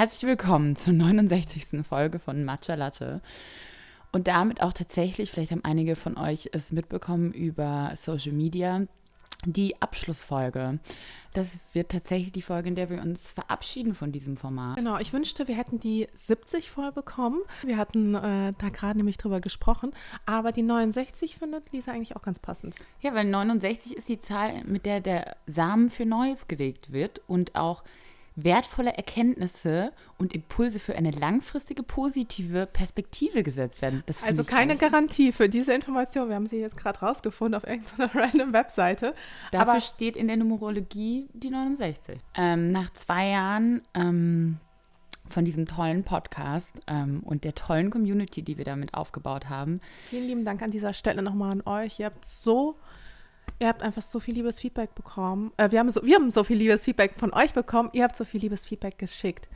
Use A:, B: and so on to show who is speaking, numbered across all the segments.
A: Herzlich willkommen zur 69. Folge von Matcha Latte. Und damit auch tatsächlich, vielleicht haben einige von euch es mitbekommen über Social Media, die Abschlussfolge. Das wird tatsächlich die Folge, in der wir uns verabschieden von diesem Format.
B: Genau, ich wünschte, wir hätten die 70 voll bekommen. Wir hatten äh, da gerade nämlich drüber gesprochen. Aber die 69 findet Lisa eigentlich auch ganz passend.
A: Ja, weil 69 ist die Zahl, mit der der Samen für Neues gelegt wird und auch wertvolle Erkenntnisse und Impulse für eine langfristige positive Perspektive gesetzt werden.
B: also keine Garantie für diese Information. Wir haben sie jetzt gerade rausgefunden auf irgendeiner random Webseite.
A: Dafür Aber steht in der Numerologie die 69. Ähm, nach zwei Jahren ähm, von diesem tollen Podcast ähm, und der tollen Community, die wir damit aufgebaut haben.
B: Vielen lieben Dank an dieser Stelle nochmal an euch. Ihr habt so Ihr habt einfach so viel liebes Feedback bekommen. Äh, wir, haben so, wir haben so viel liebes Feedback von euch bekommen. Ihr habt so viel liebes Feedback geschickt.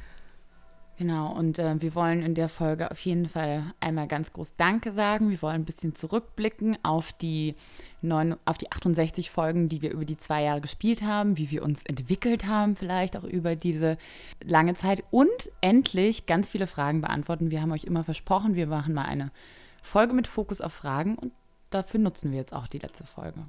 A: Genau, und äh, wir wollen in der Folge auf jeden Fall einmal ganz groß Danke sagen. Wir wollen ein bisschen zurückblicken auf die, neun, auf die 68 Folgen, die wir über die zwei Jahre gespielt haben, wie wir uns entwickelt haben, vielleicht auch über diese lange Zeit und endlich ganz viele Fragen beantworten. Wir haben euch immer versprochen, wir machen mal eine Folge mit Fokus auf Fragen und dafür nutzen wir jetzt auch die letzte Folge.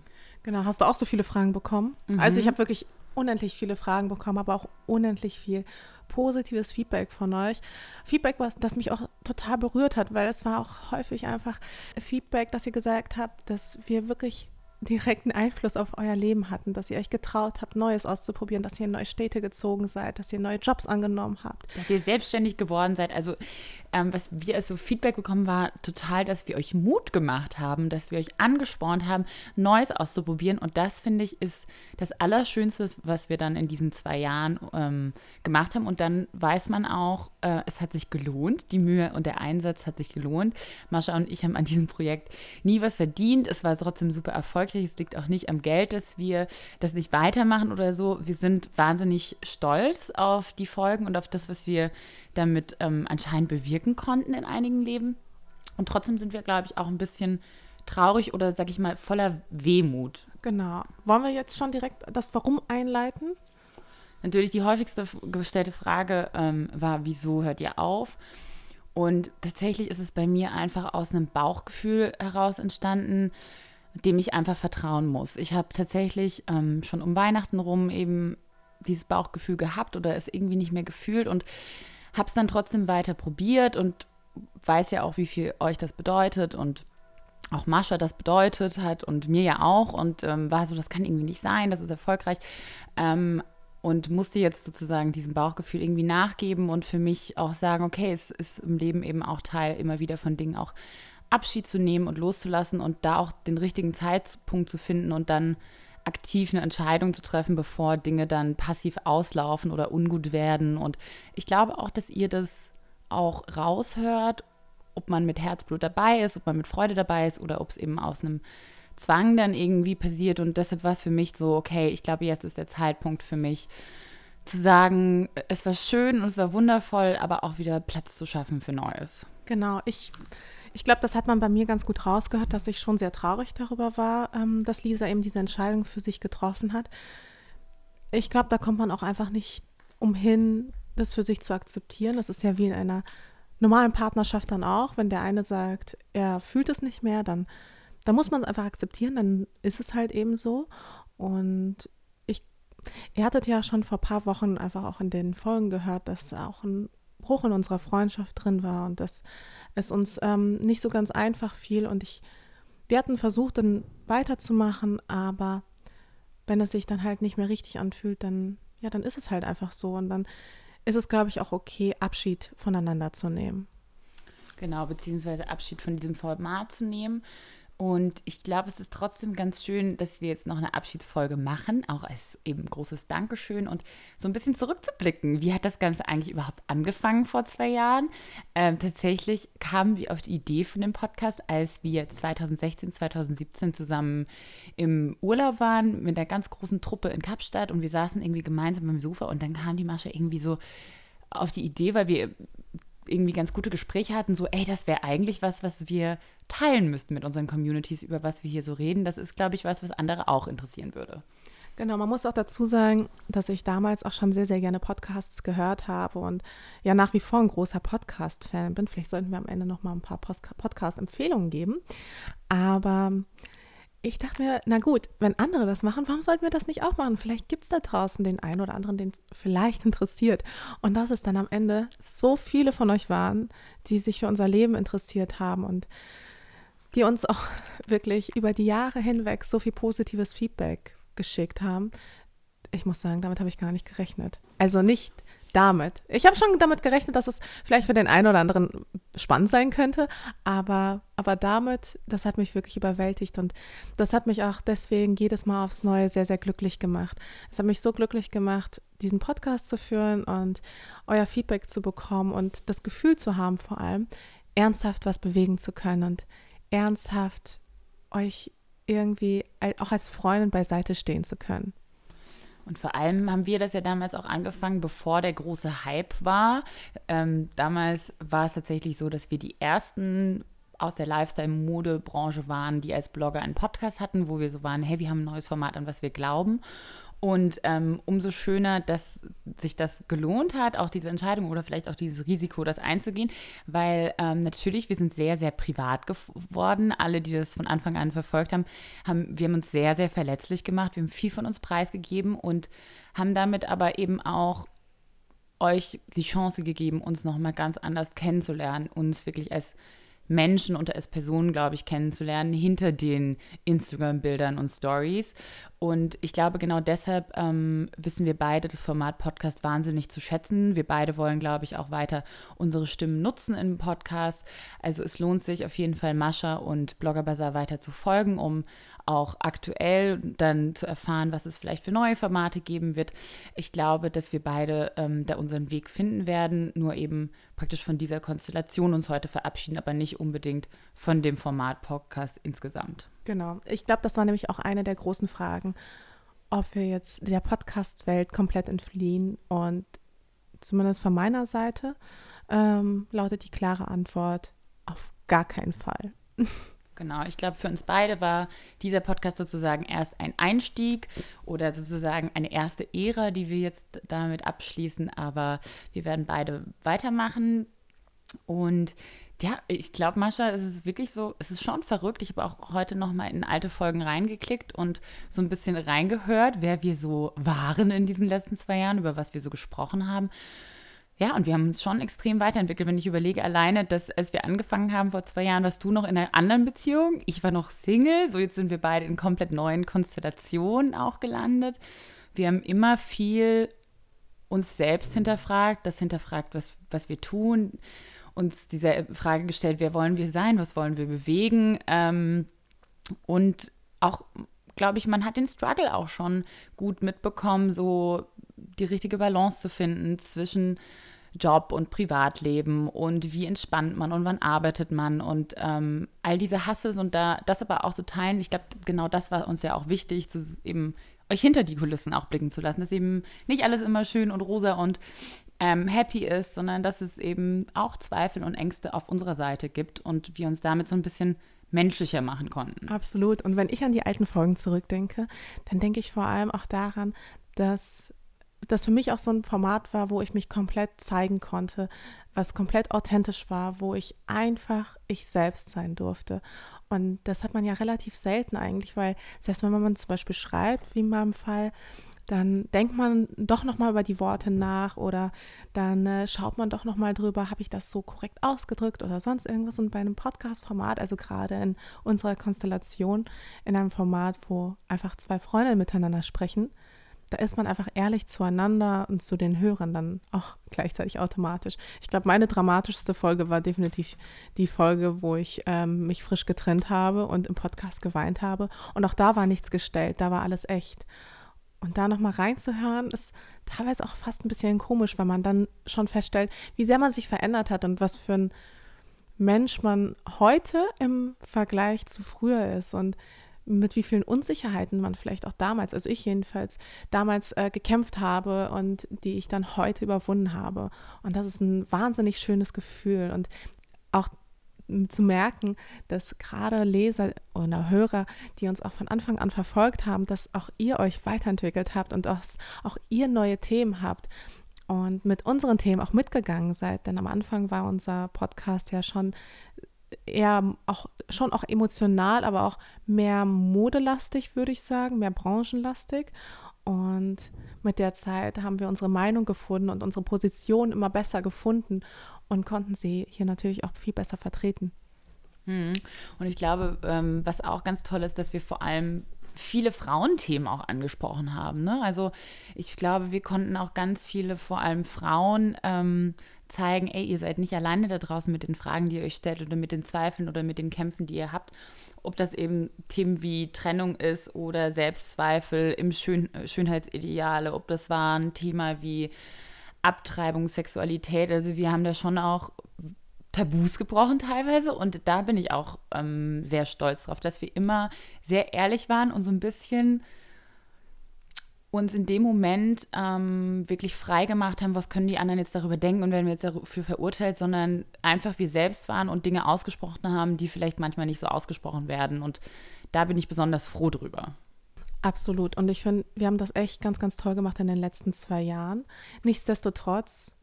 B: Genau, hast du auch so viele Fragen bekommen? Mhm. Also ich habe wirklich unendlich viele Fragen bekommen, aber auch unendlich viel positives Feedback von euch. Feedback, was, das mich auch total berührt hat, weil es war auch häufig einfach Feedback, dass ihr gesagt habt, dass wir wirklich direkten Einfluss auf euer Leben hatten, dass ihr euch getraut habt, Neues auszuprobieren, dass ihr in neue Städte gezogen seid, dass ihr neue Jobs angenommen habt.
A: Dass ihr selbstständig geworden seid. Also ähm, was wir als so Feedback bekommen, war total, dass wir euch Mut gemacht haben, dass wir euch angespornt haben, Neues auszuprobieren. Und das, finde ich, ist das Allerschönste, was wir dann in diesen zwei Jahren ähm, gemacht haben. Und dann weiß man auch, äh, es hat sich gelohnt. Die Mühe und der Einsatz hat sich gelohnt. Mascha und ich haben an diesem Projekt nie was verdient. Es war trotzdem super erfolgreich. Es liegt auch nicht am Geld, dass wir das nicht weitermachen oder so. Wir sind wahnsinnig stolz auf die Folgen und auf das, was wir damit ähm, anscheinend bewirken konnten in einigen Leben. Und trotzdem sind wir, glaube ich, auch ein bisschen traurig oder, sag ich mal, voller Wehmut.
B: Genau. Wollen wir jetzt schon direkt das Warum einleiten?
A: Natürlich die häufigste gestellte Frage ähm, war, wieso hört ihr auf? Und tatsächlich ist es bei mir einfach aus einem Bauchgefühl heraus entstanden, dem ich einfach vertrauen muss. Ich habe tatsächlich ähm, schon um Weihnachten rum eben dieses Bauchgefühl gehabt oder es irgendwie nicht mehr gefühlt und habe es dann trotzdem weiter probiert und weiß ja auch, wie viel euch das bedeutet und auch Mascha das bedeutet hat und mir ja auch und ähm, war so, das kann irgendwie nicht sein, das ist erfolgreich. Ähm, und musste jetzt sozusagen diesem Bauchgefühl irgendwie nachgeben und für mich auch sagen, okay, es ist im Leben eben auch Teil immer wieder von Dingen auch Abschied zu nehmen und loszulassen und da auch den richtigen Zeitpunkt zu finden und dann aktiv eine Entscheidung zu treffen, bevor Dinge dann passiv auslaufen oder ungut werden. Und ich glaube auch, dass ihr das auch raushört, ob man mit Herzblut dabei ist, ob man mit Freude dabei ist oder ob es eben aus einem Zwang dann irgendwie passiert. Und deshalb war es für mich so, okay, ich glaube, jetzt ist der Zeitpunkt für mich zu sagen, es war schön und es war wundervoll, aber auch wieder Platz zu schaffen für Neues.
B: Genau, ich ich glaube, das hat man bei mir ganz gut rausgehört, dass ich schon sehr traurig darüber war, ähm, dass Lisa eben diese Entscheidung für sich getroffen hat. Ich glaube, da kommt man auch einfach nicht umhin, das für sich zu akzeptieren. Das ist ja wie in einer normalen Partnerschaft dann auch. Wenn der eine sagt, er fühlt es nicht mehr, dann, dann muss man es einfach akzeptieren, dann ist es halt eben so. Und ich, ihr hattet ja schon vor ein paar Wochen einfach auch in den Folgen gehört, dass auch ein Bruch in unserer Freundschaft drin war und dass es uns ähm, nicht so ganz einfach fiel. Und ich, wir hatten versucht, dann weiterzumachen, aber wenn es sich dann halt nicht mehr richtig anfühlt, dann, ja, dann ist es halt einfach so. Und dann ist es, glaube ich, auch okay, Abschied voneinander zu nehmen.
A: Genau, beziehungsweise Abschied von diesem Format zu nehmen. Und ich glaube, es ist trotzdem ganz schön, dass wir jetzt noch eine Abschiedsfolge machen, auch als eben großes Dankeschön und so ein bisschen zurückzublicken. Wie hat das Ganze eigentlich überhaupt angefangen vor zwei Jahren? Ähm, tatsächlich kamen wir auf die Idee von dem Podcast, als wir 2016, 2017 zusammen im Urlaub waren mit einer ganz großen Truppe in Kapstadt und wir saßen irgendwie gemeinsam beim Sofa und dann kam die Masche irgendwie so auf die Idee, weil wir irgendwie ganz gute Gespräche hatten, so, ey, das wäre eigentlich was, was wir teilen müssten mit unseren Communities, über was wir hier so reden. Das ist, glaube ich, was, was andere auch interessieren würde.
B: Genau, man muss auch dazu sagen, dass ich damals auch schon sehr, sehr gerne Podcasts gehört habe und ja nach wie vor ein großer Podcast-Fan bin. Vielleicht sollten wir am Ende noch mal ein paar Podcast-Empfehlungen geben. Aber ich dachte mir, na gut, wenn andere das machen, warum sollten wir das nicht auch machen? Vielleicht gibt es da draußen den einen oder anderen, den es vielleicht interessiert. Und dass es dann am Ende so viele von euch waren, die sich für unser Leben interessiert haben und die uns auch wirklich über die Jahre hinweg so viel positives Feedback geschickt haben. Ich muss sagen, damit habe ich gar nicht gerechnet. Also nicht damit. Ich habe schon damit gerechnet, dass es vielleicht für den einen oder anderen spannend sein könnte, aber, aber damit, das hat mich wirklich überwältigt und das hat mich auch deswegen jedes Mal aufs Neue sehr, sehr glücklich gemacht. Es hat mich so glücklich gemacht, diesen Podcast zu führen und euer Feedback zu bekommen und das Gefühl zu haben, vor allem ernsthaft was bewegen zu können und ernsthaft euch irgendwie auch als Freundin beiseite stehen zu können.
A: Und vor allem haben wir das ja damals auch angefangen, bevor der große Hype war. Ähm, damals war es tatsächlich so, dass wir die ersten aus der Lifestyle-Mode-Branche waren, die als Blogger einen Podcast hatten, wo wir so waren, hey, wir haben ein neues Format, an was wir glauben. Und ähm, umso schöner, dass sich das gelohnt hat, auch diese Entscheidung oder vielleicht auch dieses Risiko, das einzugehen, weil ähm, natürlich, wir sind sehr, sehr privat geworden. Alle, die das von Anfang an verfolgt haben, haben, wir haben uns sehr, sehr verletzlich gemacht. Wir haben viel von uns preisgegeben und haben damit aber eben auch euch die Chance gegeben, uns nochmal ganz anders kennenzulernen, uns wirklich als Menschen und als Personen, glaube ich, kennenzulernen hinter den Instagram-Bildern und Stories. Und ich glaube, genau deshalb ähm, wissen wir beide das Format Podcast wahnsinnig zu schätzen. Wir beide wollen, glaube ich, auch weiter unsere Stimmen nutzen im Podcast. Also es lohnt sich auf jeden Fall, Mascha und Blogger Bazaar weiter zu folgen, um auch aktuell dann zu erfahren, was es vielleicht für neue Formate geben wird. Ich glaube, dass wir beide ähm, da unseren Weg finden werden, nur eben praktisch von dieser Konstellation uns heute verabschieden, aber nicht unbedingt von dem Format Podcast insgesamt.
B: Genau. Ich glaube, das war nämlich auch eine der großen Fragen, ob wir jetzt der Podcast-Welt komplett entfliehen. Und zumindest von meiner Seite ähm, lautet die klare Antwort, auf gar keinen Fall.
A: Genau, ich glaube, für uns beide war dieser Podcast sozusagen erst ein Einstieg oder sozusagen eine erste Ära, die wir jetzt damit abschließen, aber wir werden beide weitermachen. Und ja, ich glaube, Mascha, es ist wirklich so, es ist schon verrückt. Ich habe auch heute nochmal in alte Folgen reingeklickt und so ein bisschen reingehört, wer wir so waren in diesen letzten zwei Jahren, über was wir so gesprochen haben. Ja, und wir haben uns schon extrem weiterentwickelt. Wenn ich überlege, alleine, dass als wir angefangen haben vor zwei Jahren, warst du noch in einer anderen Beziehung. Ich war noch Single. So, jetzt sind wir beide in komplett neuen Konstellationen auch gelandet. Wir haben immer viel uns selbst hinterfragt, das hinterfragt, was, was wir tun, uns diese Frage gestellt, wer wollen wir sein, was wollen wir bewegen. Ähm, und auch, glaube ich, man hat den Struggle auch schon gut mitbekommen, so die richtige Balance zu finden zwischen Job und Privatleben und wie entspannt man und wann arbeitet man und ähm, all diese Hasses und da das aber auch zu teilen. Ich glaube, genau das war uns ja auch wichtig, zu eben euch hinter die Kulissen auch blicken zu lassen, dass eben nicht alles immer schön und rosa und ähm, happy ist, sondern dass es eben auch Zweifel und Ängste auf unserer Seite gibt und wir uns damit so ein bisschen menschlicher machen konnten.
B: Absolut. Und wenn ich an die alten Folgen zurückdenke, dann denke ich vor allem auch daran, dass das für mich auch so ein Format war, wo ich mich komplett zeigen konnte, was komplett authentisch war, wo ich einfach ich selbst sein durfte. Und das hat man ja relativ selten eigentlich, weil selbst wenn man zum Beispiel schreibt, wie in meinem Fall, dann denkt man doch nochmal über die Worte nach oder dann äh, schaut man doch nochmal drüber, habe ich das so korrekt ausgedrückt oder sonst irgendwas. Und bei einem Podcast-Format, also gerade in unserer Konstellation, in einem Format, wo einfach zwei Freunde miteinander sprechen, da ist man einfach ehrlich zueinander und zu den Hörern dann auch gleichzeitig automatisch. Ich glaube, meine dramatischste Folge war definitiv die Folge, wo ich ähm, mich frisch getrennt habe und im Podcast geweint habe. Und auch da war nichts gestellt, da war alles echt. Und da nochmal reinzuhören, ist teilweise auch fast ein bisschen komisch, weil man dann schon feststellt, wie sehr man sich verändert hat und was für ein Mensch man heute im Vergleich zu früher ist. Und mit wie vielen Unsicherheiten man vielleicht auch damals, also ich jedenfalls, damals äh, gekämpft habe und die ich dann heute überwunden habe. Und das ist ein wahnsinnig schönes Gefühl. Und auch zu merken, dass gerade Leser oder Hörer, die uns auch von Anfang an verfolgt haben, dass auch ihr euch weiterentwickelt habt und dass auch ihr neue Themen habt und mit unseren Themen auch mitgegangen seid. Denn am Anfang war unser Podcast ja schon eher auch schon auch emotional, aber auch mehr modelastig, würde ich sagen, mehr branchenlastig. Und mit der Zeit haben wir unsere Meinung gefunden und unsere Position immer besser gefunden und konnten sie hier natürlich auch viel besser vertreten.
A: Hm. Und ich glaube, ähm, was auch ganz toll ist, dass wir vor allem viele Frauenthemen auch angesprochen haben. Ne? Also ich glaube, wir konnten auch ganz viele, vor allem Frauen, ähm, zeigen, ey, ihr seid nicht alleine da draußen mit den Fragen, die ihr euch stellt oder mit den Zweifeln oder mit den Kämpfen, die ihr habt. Ob das eben Themen wie Trennung ist oder Selbstzweifel im Schön Schönheitsideale, ob das war ein Thema wie Abtreibung, Sexualität. Also wir haben da schon auch Tabus gebrochen teilweise und da bin ich auch ähm, sehr stolz drauf, dass wir immer sehr ehrlich waren und so ein bisschen uns in dem Moment ähm, wirklich frei gemacht haben, was können die anderen jetzt darüber denken und werden wir jetzt dafür verurteilt, sondern einfach wir selbst waren und Dinge ausgesprochen haben, die vielleicht manchmal nicht so ausgesprochen werden. Und da bin ich besonders froh drüber.
B: Absolut. Und ich finde, wir haben das echt ganz, ganz toll gemacht in den letzten zwei Jahren. Nichtsdestotrotz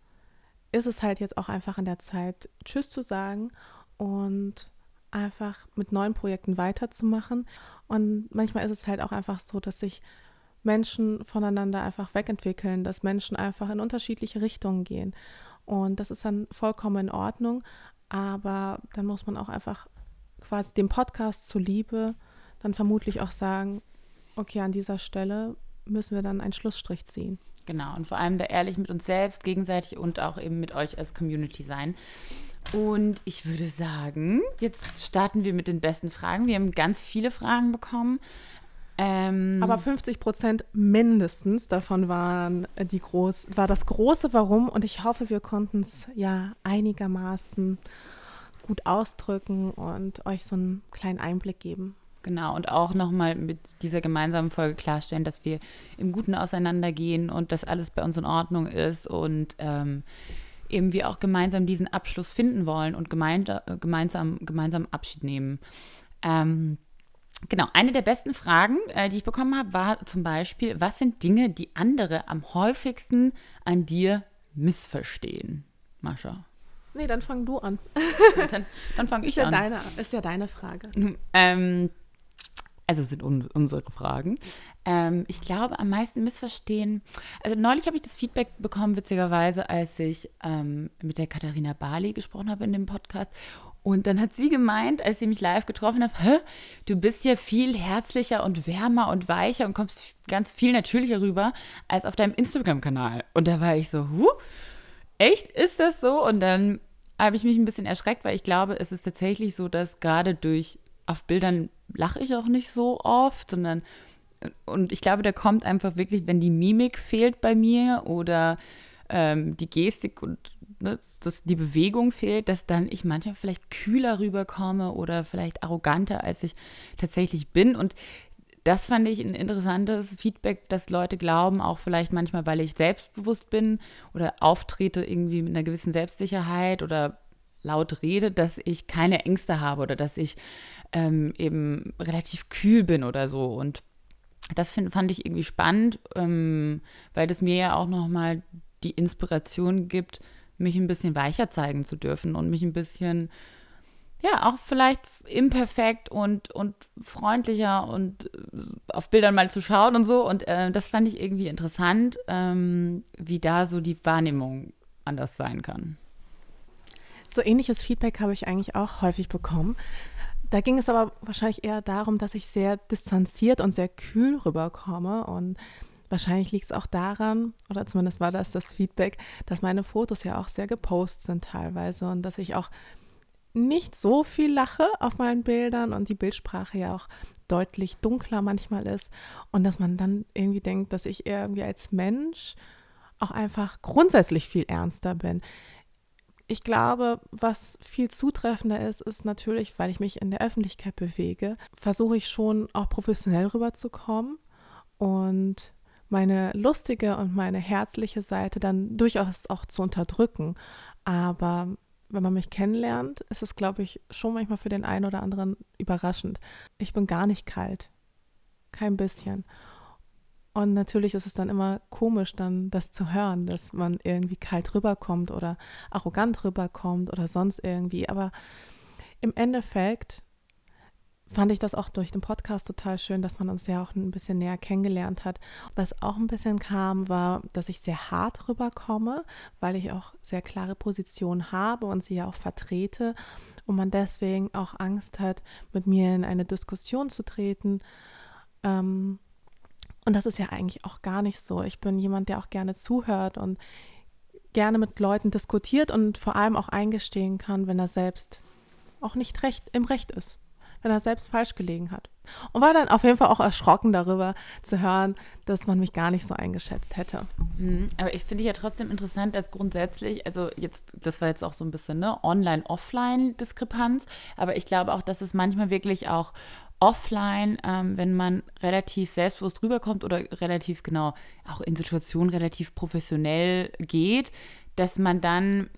B: ist es halt jetzt auch einfach an der Zeit, Tschüss zu sagen und einfach mit neuen Projekten weiterzumachen. Und manchmal ist es halt auch einfach so, dass sich Menschen voneinander einfach wegentwickeln, dass Menschen einfach in unterschiedliche Richtungen gehen. Und das ist dann vollkommen in Ordnung, aber dann muss man auch einfach quasi dem Podcast zuliebe dann vermutlich auch sagen, okay, an dieser Stelle müssen wir dann einen Schlussstrich ziehen.
A: Genau, und vor allem da ehrlich mit uns selbst, gegenseitig und auch eben mit euch als Community sein. Und ich würde sagen, jetzt starten wir mit den besten Fragen. Wir haben ganz viele Fragen bekommen.
B: Ähm, Aber 50 Prozent mindestens davon waren die groß, war das große Warum und ich hoffe, wir konnten es ja einigermaßen gut ausdrücken und euch so einen kleinen Einblick geben.
A: Genau, und auch nochmal mit dieser gemeinsamen Folge klarstellen, dass wir im Guten auseinandergehen und dass alles bei uns in Ordnung ist und ähm, eben wir auch gemeinsam diesen Abschluss finden wollen und gemeinsam, gemeinsam Abschied nehmen. Ähm, Genau, eine der besten Fragen, äh, die ich bekommen habe, war zum Beispiel, was sind Dinge, die andere am häufigsten an dir missverstehen? Mascha.
B: Nee, dann fang du an.
A: dann, dann fange ich
B: ja
A: an.
B: Deine, ist ja deine Frage.
A: Ähm, also sind un unsere Fragen. Ähm, ich glaube, am meisten missverstehen. Also neulich habe ich das Feedback bekommen, witzigerweise, als ich ähm, mit der Katharina Bali gesprochen habe in dem Podcast. Und dann hat sie gemeint, als sie mich live getroffen hat, du bist ja viel herzlicher und wärmer und weicher und kommst ganz viel natürlicher rüber als auf deinem Instagram-Kanal. Und da war ich so, huh, echt, ist das so? Und dann habe ich mich ein bisschen erschreckt, weil ich glaube, es ist tatsächlich so, dass gerade durch, auf Bildern lache ich auch nicht so oft, sondern, und ich glaube, da kommt einfach wirklich, wenn die Mimik fehlt bei mir oder ähm, die Gestik und ne, dass die Bewegung fehlt, dass dann ich manchmal vielleicht kühler rüberkomme oder vielleicht arroganter, als ich tatsächlich bin. Und das fand ich ein interessantes Feedback, dass Leute glauben, auch vielleicht manchmal, weil ich selbstbewusst bin oder auftrete irgendwie mit einer gewissen Selbstsicherheit oder laut rede, dass ich keine Ängste habe oder dass ich ähm, eben relativ kühl bin oder so. Und das find, fand ich irgendwie spannend, ähm, weil das mir ja auch nochmal die Inspiration gibt, mich ein bisschen weicher zeigen zu dürfen und mich ein bisschen, ja, auch vielleicht imperfekt und, und freundlicher und äh, auf Bildern mal zu schauen und so. Und äh, das fand ich irgendwie interessant, ähm, wie da so die Wahrnehmung anders sein kann.
B: So ähnliches Feedback habe ich eigentlich auch häufig bekommen. Da ging es aber wahrscheinlich eher darum, dass ich sehr distanziert und sehr kühl rüberkomme und Wahrscheinlich liegt es auch daran, oder zumindest war das das Feedback, dass meine Fotos ja auch sehr gepostet sind teilweise und dass ich auch nicht so viel lache auf meinen Bildern und die Bildsprache ja auch deutlich dunkler manchmal ist und dass man dann irgendwie denkt, dass ich irgendwie als Mensch auch einfach grundsätzlich viel ernster bin. Ich glaube, was viel zutreffender ist, ist natürlich, weil ich mich in der Öffentlichkeit bewege, versuche ich schon auch professionell rüberzukommen und meine lustige und meine herzliche Seite dann durchaus auch zu unterdrücken. Aber wenn man mich kennenlernt, ist es, glaube ich, schon manchmal für den einen oder anderen überraschend. Ich bin gar nicht kalt. Kein bisschen. Und natürlich ist es dann immer komisch, dann das zu hören, dass man irgendwie kalt rüberkommt oder arrogant rüberkommt oder sonst irgendwie. Aber im Endeffekt fand ich das auch durch den Podcast total schön, dass man uns ja auch ein bisschen näher kennengelernt hat. Was auch ein bisschen kam, war, dass ich sehr hart rüberkomme, weil ich auch sehr klare Positionen habe und sie ja auch vertrete und man deswegen auch Angst hat, mit mir in eine Diskussion zu treten. Ähm, und das ist ja eigentlich auch gar nicht so. Ich bin jemand, der auch gerne zuhört und gerne mit Leuten diskutiert und vor allem auch eingestehen kann, wenn er selbst auch nicht recht im Recht ist, wenn er selbst falsch gelegen hat. Und war dann auf jeden Fall auch erschrocken darüber zu hören, dass man mich gar nicht so eingeschätzt hätte.
A: Mhm, aber ich finde ja trotzdem interessant, dass grundsätzlich, also jetzt, das war jetzt auch so ein bisschen eine Online-Offline-Diskrepanz, aber ich glaube auch, dass es manchmal wirklich auch offline, ähm, wenn man relativ selbstbewusst rüberkommt oder relativ genau auch in Situationen relativ professionell geht, dass man dann,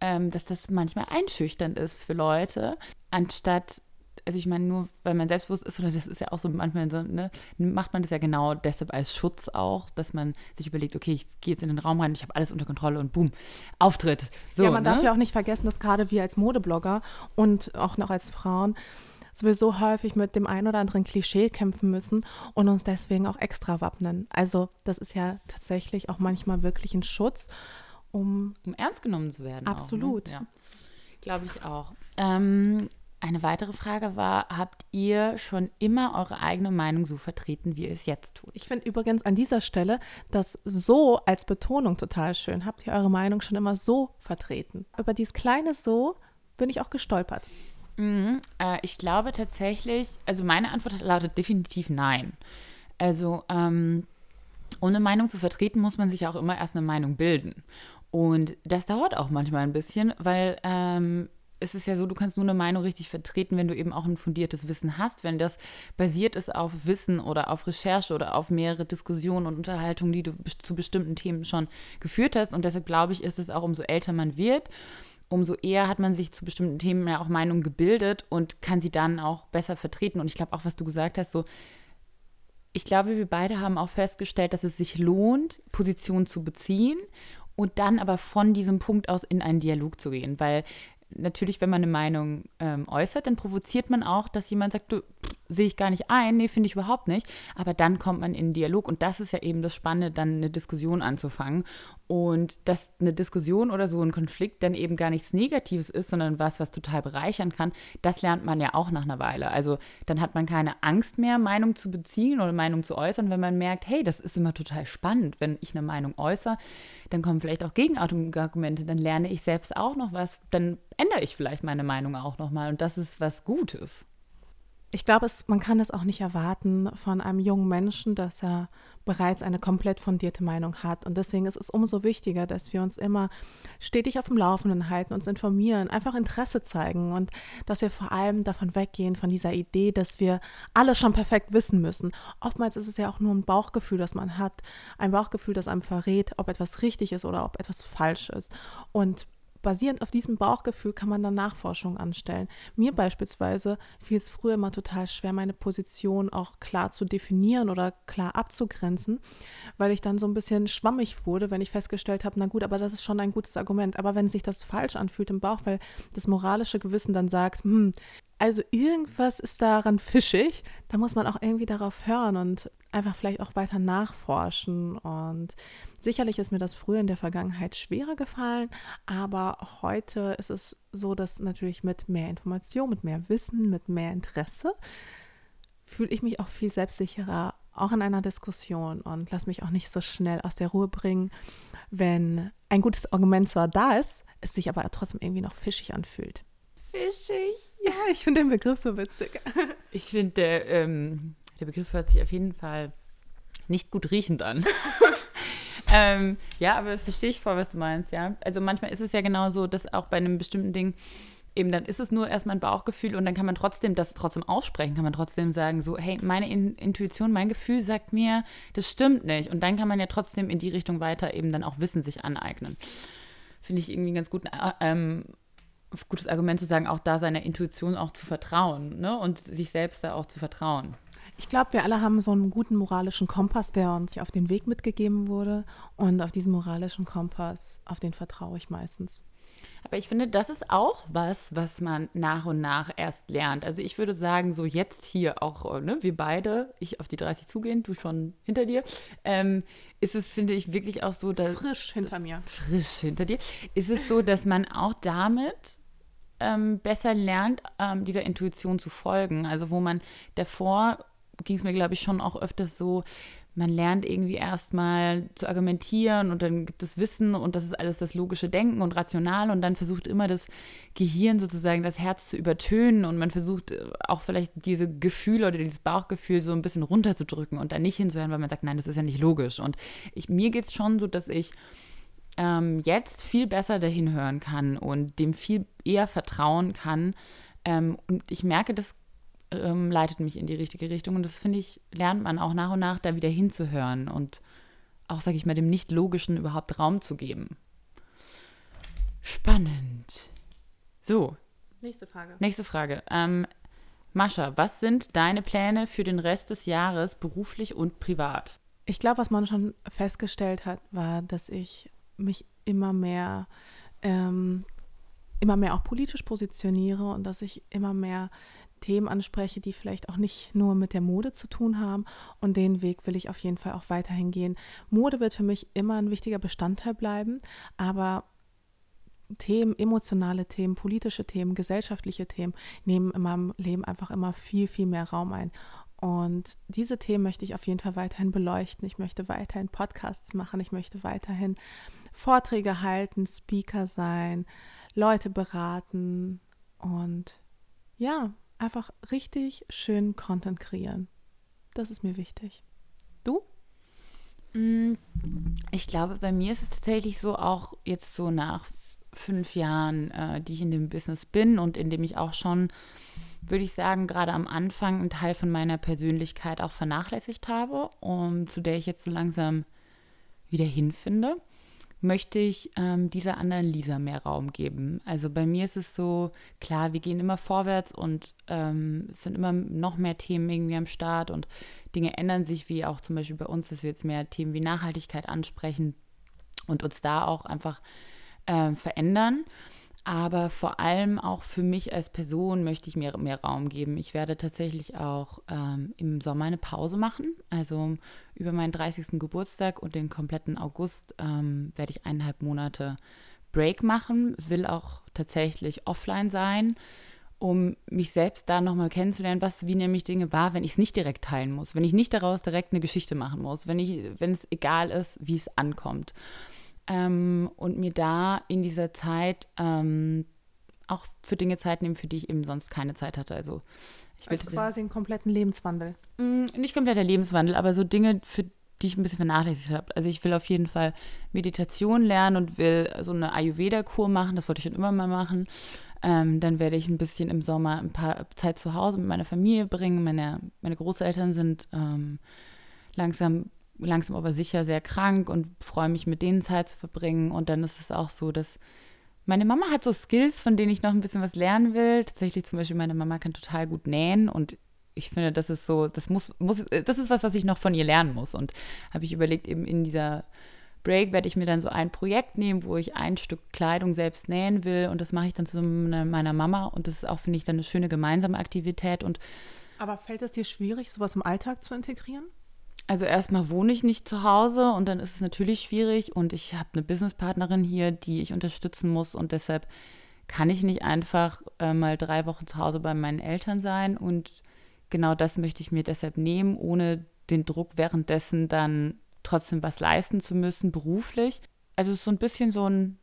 A: ähm, dass das manchmal einschüchternd ist für Leute, anstatt also ich meine, nur weil man selbstbewusst ist, oder das ist ja auch so manchmal so, ne, macht man das ja genau deshalb als Schutz auch, dass man sich überlegt, okay, ich gehe jetzt in den Raum rein, ich habe alles unter Kontrolle und boom, Auftritt. So,
B: ja, man
A: ne?
B: darf ja auch nicht vergessen, dass gerade wir als Modeblogger und auch noch als Frauen sowieso häufig mit dem einen oder anderen Klischee kämpfen müssen und uns deswegen auch extra wappnen. Also das ist ja tatsächlich auch manchmal wirklich ein Schutz, um,
A: um ernst genommen zu werden.
B: Absolut.
A: Auch, ne? ja. Glaube ich auch. Ähm, eine weitere Frage war, habt ihr schon immer eure eigene Meinung so vertreten, wie ihr es jetzt tut?
B: Ich finde übrigens an dieser Stelle das so als Betonung total schön. Habt ihr eure Meinung schon immer so vertreten? Über dieses kleine so bin ich auch gestolpert.
A: Mhm, äh, ich glaube tatsächlich, also meine Antwort lautet definitiv nein. Also, ähm, eine Meinung zu vertreten, muss man sich auch immer erst eine Meinung bilden. Und das dauert auch manchmal ein bisschen, weil ähm, es ist ja so, du kannst nur eine Meinung richtig vertreten, wenn du eben auch ein fundiertes Wissen hast, wenn das basiert ist auf Wissen oder auf Recherche oder auf mehrere Diskussionen und Unterhaltungen, die du zu bestimmten Themen schon geführt hast. Und deshalb glaube ich, ist es auch, umso älter man wird, umso eher hat man sich zu bestimmten Themen ja auch Meinungen gebildet und kann sie dann auch besser vertreten. Und ich glaube auch, was du gesagt hast, so, ich glaube, wir beide haben auch festgestellt, dass es sich lohnt, Positionen zu beziehen und dann aber von diesem Punkt aus in einen Dialog zu gehen, weil natürlich, wenn man eine Meinung ähm, äußert, dann provoziert man auch, dass jemand sagt, du sehe ich gar nicht ein, nee, finde ich überhaupt nicht. Aber dann kommt man in Dialog und das ist ja eben das Spannende, dann eine Diskussion anzufangen. Und dass eine Diskussion oder so ein Konflikt dann eben gar nichts Negatives ist, sondern was, was total bereichern kann, das lernt man ja auch nach einer Weile. Also dann hat man keine Angst mehr, Meinung zu beziehen oder Meinung zu äußern, wenn man merkt, hey, das ist immer total spannend, wenn ich eine Meinung äußere, dann kommen vielleicht auch Gegenargumente, dann lerne ich selbst auch noch was, dann ändere ich vielleicht meine Meinung auch nochmal und das ist was Gutes
B: ich glaube, es, man kann es auch nicht erwarten von einem jungen Menschen, dass er bereits eine komplett fundierte Meinung hat. Und deswegen ist es umso wichtiger, dass wir uns immer stetig auf dem Laufenden halten, uns informieren, einfach Interesse zeigen und dass wir vor allem davon weggehen, von dieser Idee, dass wir alles schon perfekt wissen müssen. Oftmals ist es ja auch nur ein Bauchgefühl, das man hat. Ein Bauchgefühl, das einem verrät, ob etwas richtig ist oder ob etwas falsch ist. Und basierend auf diesem Bauchgefühl kann man dann Nachforschung anstellen. Mir beispielsweise fiel es früher immer total schwer, meine Position auch klar zu definieren oder klar abzugrenzen, weil ich dann so ein bisschen schwammig wurde, wenn ich festgestellt habe, na gut, aber das ist schon ein gutes Argument. Aber wenn sich das falsch anfühlt im Bauch, weil das moralische Gewissen dann sagt, hm, also irgendwas ist daran fischig, da muss man auch irgendwie darauf hören und einfach vielleicht auch weiter nachforschen. Und sicherlich ist mir das früher in der Vergangenheit schwerer gefallen, aber heute ist es so, dass natürlich mit mehr Information, mit mehr Wissen, mit mehr Interesse fühle ich mich auch viel selbstsicherer, auch in einer Diskussion und lasse mich auch nicht so schnell aus der Ruhe bringen, wenn ein gutes Argument zwar da ist, es sich aber trotzdem irgendwie noch fischig anfühlt
A: fischig.
B: Ja, ich finde den Begriff so witzig.
A: Ich finde, der, ähm, der Begriff hört sich auf jeden Fall nicht gut riechend an. ähm, ja, aber verstehe ich voll, was du meinst, ja. Also manchmal ist es ja genau so, dass auch bei einem bestimmten Ding eben dann ist es nur erstmal ein Bauchgefühl und dann kann man trotzdem das trotzdem aussprechen, kann man trotzdem sagen, so, hey, meine In Intuition, mein Gefühl sagt mir, das stimmt nicht. Und dann kann man ja trotzdem in die Richtung weiter eben dann auch Wissen sich aneignen. Finde ich irgendwie ganz gut. Ähm, gutes Argument zu sagen, auch da seiner Intuition auch zu vertrauen ne? und sich selbst da auch zu vertrauen.
B: Ich glaube, wir alle haben so einen guten moralischen Kompass, der uns auf den Weg mitgegeben wurde. Und auf diesen moralischen Kompass, auf den vertraue ich meistens.
A: Aber ich finde, das ist auch was, was man nach und nach erst lernt. Also ich würde sagen, so jetzt hier auch, ne, wir beide, ich auf die 30 zugehen, du schon hinter dir, ähm, ist es, finde ich, wirklich auch so, dass.
B: Frisch hinter mir.
A: Frisch hinter dir. Ist es so, dass man auch damit ähm, besser lernt, ähm, dieser Intuition zu folgen. Also wo man davor ging es mir, glaube ich, schon auch öfters so, man lernt irgendwie erstmal zu argumentieren und dann gibt es Wissen und das ist alles das logische Denken und rational und dann versucht immer das Gehirn sozusagen das Herz zu übertönen und man versucht äh, auch vielleicht diese Gefühle oder dieses Bauchgefühl so ein bisschen runterzudrücken und dann nicht hinzuhören, weil man sagt, nein, das ist ja nicht logisch. Und ich, mir geht es schon so, dass ich ähm, jetzt viel besser dahin hören kann und dem viel eher vertrauen kann. Ähm, und ich merke, das ähm, leitet mich in die richtige Richtung. Und das finde ich, lernt man auch nach und nach da wieder hinzuhören und auch, sage ich mal, dem Nicht-Logischen überhaupt Raum zu geben. Spannend. So.
B: Nächste Frage.
A: Nächste Frage. Ähm, Mascha, was sind deine Pläne für den Rest des Jahres beruflich und privat?
B: Ich glaube, was man schon festgestellt hat, war, dass ich mich immer mehr, ähm, immer mehr auch politisch positioniere und dass ich immer mehr Themen anspreche, die vielleicht auch nicht nur mit der Mode zu tun haben. Und den Weg will ich auf jeden Fall auch weiterhin gehen. Mode wird für mich immer ein wichtiger Bestandteil bleiben, aber Themen, emotionale Themen, politische Themen, gesellschaftliche Themen nehmen in meinem Leben einfach immer viel, viel mehr Raum ein. Und diese Themen möchte ich auf jeden Fall weiterhin beleuchten. Ich möchte weiterhin Podcasts machen. Ich möchte weiterhin Vorträge halten, Speaker sein, Leute beraten und ja, einfach richtig schön Content kreieren. Das ist mir wichtig. Du?
A: Mm, ich glaube, bei mir ist es tatsächlich so, auch jetzt so nach fünf Jahren, äh, die ich in dem Business bin und in dem ich auch schon, würde ich sagen, gerade am Anfang einen Teil von meiner Persönlichkeit auch vernachlässigt habe, um, zu der ich jetzt so langsam wieder hinfinde möchte ich ähm, dieser anderen Lisa mehr Raum geben. Also bei mir ist es so, klar, wir gehen immer vorwärts und ähm, es sind immer noch mehr Themen irgendwie am Start und Dinge ändern sich, wie auch zum Beispiel bei uns, dass wir jetzt mehr Themen wie Nachhaltigkeit ansprechen und uns da auch einfach äh, verändern. Aber vor allem auch für mich als Person möchte ich mir mehr Raum geben. Ich werde tatsächlich auch ähm, im Sommer eine Pause machen. Also über meinen 30. Geburtstag und den kompletten August ähm, werde ich eineinhalb Monate Break machen, will auch tatsächlich offline sein, um mich selbst da nochmal kennenzulernen, was wie nämlich Dinge war, wenn ich es nicht direkt teilen muss, wenn ich nicht daraus direkt eine Geschichte machen muss, wenn ich, wenn es egal ist, wie es ankommt ähm, und mir da in dieser Zeit ähm, auch für Dinge Zeit nehmen, für die ich eben sonst keine Zeit hatte. Also,
B: ich also quasi einen kompletten Lebenswandel.
A: Mh, mm, nicht kompletter Lebenswandel, aber so Dinge, für die ich ein bisschen vernachlässigt habe. Also ich will auf jeden Fall Meditation lernen und will so eine Ayurveda-Kur machen. Das wollte ich schon immer mal machen. Ähm, dann werde ich ein bisschen im Sommer ein paar Zeit zu Hause mit meiner Familie bringen. Meine, meine Großeltern sind ähm, langsam langsam aber sicher sehr krank und freue mich, mit denen Zeit zu verbringen. Und dann ist es auch so, dass meine Mama hat so Skills, von denen ich noch ein bisschen was lernen will. Tatsächlich zum Beispiel, meine Mama kann total gut nähen und ich finde, das ist so, das muss, muss, das ist was, was ich noch von ihr lernen muss. Und habe ich überlegt, eben in dieser Break werde ich mir dann so ein Projekt nehmen, wo ich ein Stück Kleidung selbst nähen will und das mache ich dann zu meiner Mama und das ist auch, finde ich, dann eine schöne gemeinsame Aktivität und
B: aber fällt es dir schwierig, sowas im Alltag zu integrieren?
A: Also erstmal wohne ich nicht zu Hause und dann ist es natürlich schwierig und ich habe eine Businesspartnerin hier, die ich unterstützen muss und deshalb kann ich nicht einfach äh, mal drei Wochen zu Hause bei meinen Eltern sein und genau das möchte ich mir deshalb nehmen, ohne den Druck währenddessen dann trotzdem was leisten zu müssen, beruflich. Also es ist so ein bisschen so ein,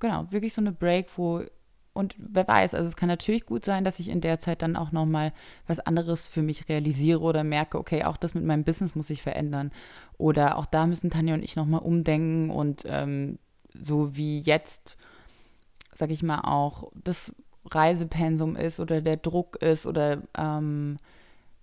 A: genau, wirklich so eine Break, wo und wer weiß, also es kann natürlich gut sein, dass ich in der Zeit dann auch nochmal was anderes für mich realisiere oder merke, okay, auch das mit meinem Business muss sich verändern. Oder auch da müssen Tanja und ich nochmal umdenken und ähm, so wie jetzt, sag ich mal, auch das Reisepensum ist oder der Druck ist oder ähm,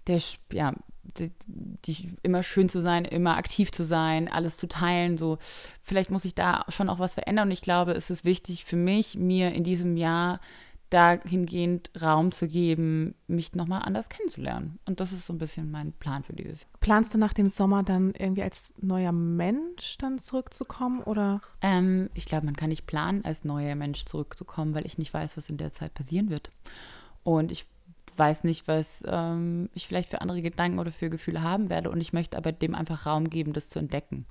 A: der, ja, die, die, immer schön zu sein, immer aktiv zu sein, alles zu teilen. So, vielleicht muss ich da schon auch was verändern. Und ich glaube, es ist wichtig für mich, mir in diesem Jahr dahingehend Raum zu geben, mich nochmal anders kennenzulernen. Und das ist so ein bisschen mein Plan für dieses Jahr.
B: Planst du nach dem Sommer dann irgendwie als neuer Mensch dann zurückzukommen oder?
A: Ähm, ich glaube, man kann nicht planen, als neuer Mensch zurückzukommen, weil ich nicht weiß, was in der Zeit passieren wird. Und ich weiß nicht, was ähm, ich vielleicht für andere Gedanken oder für Gefühle haben werde. Und ich möchte aber dem einfach Raum geben, das zu entdecken.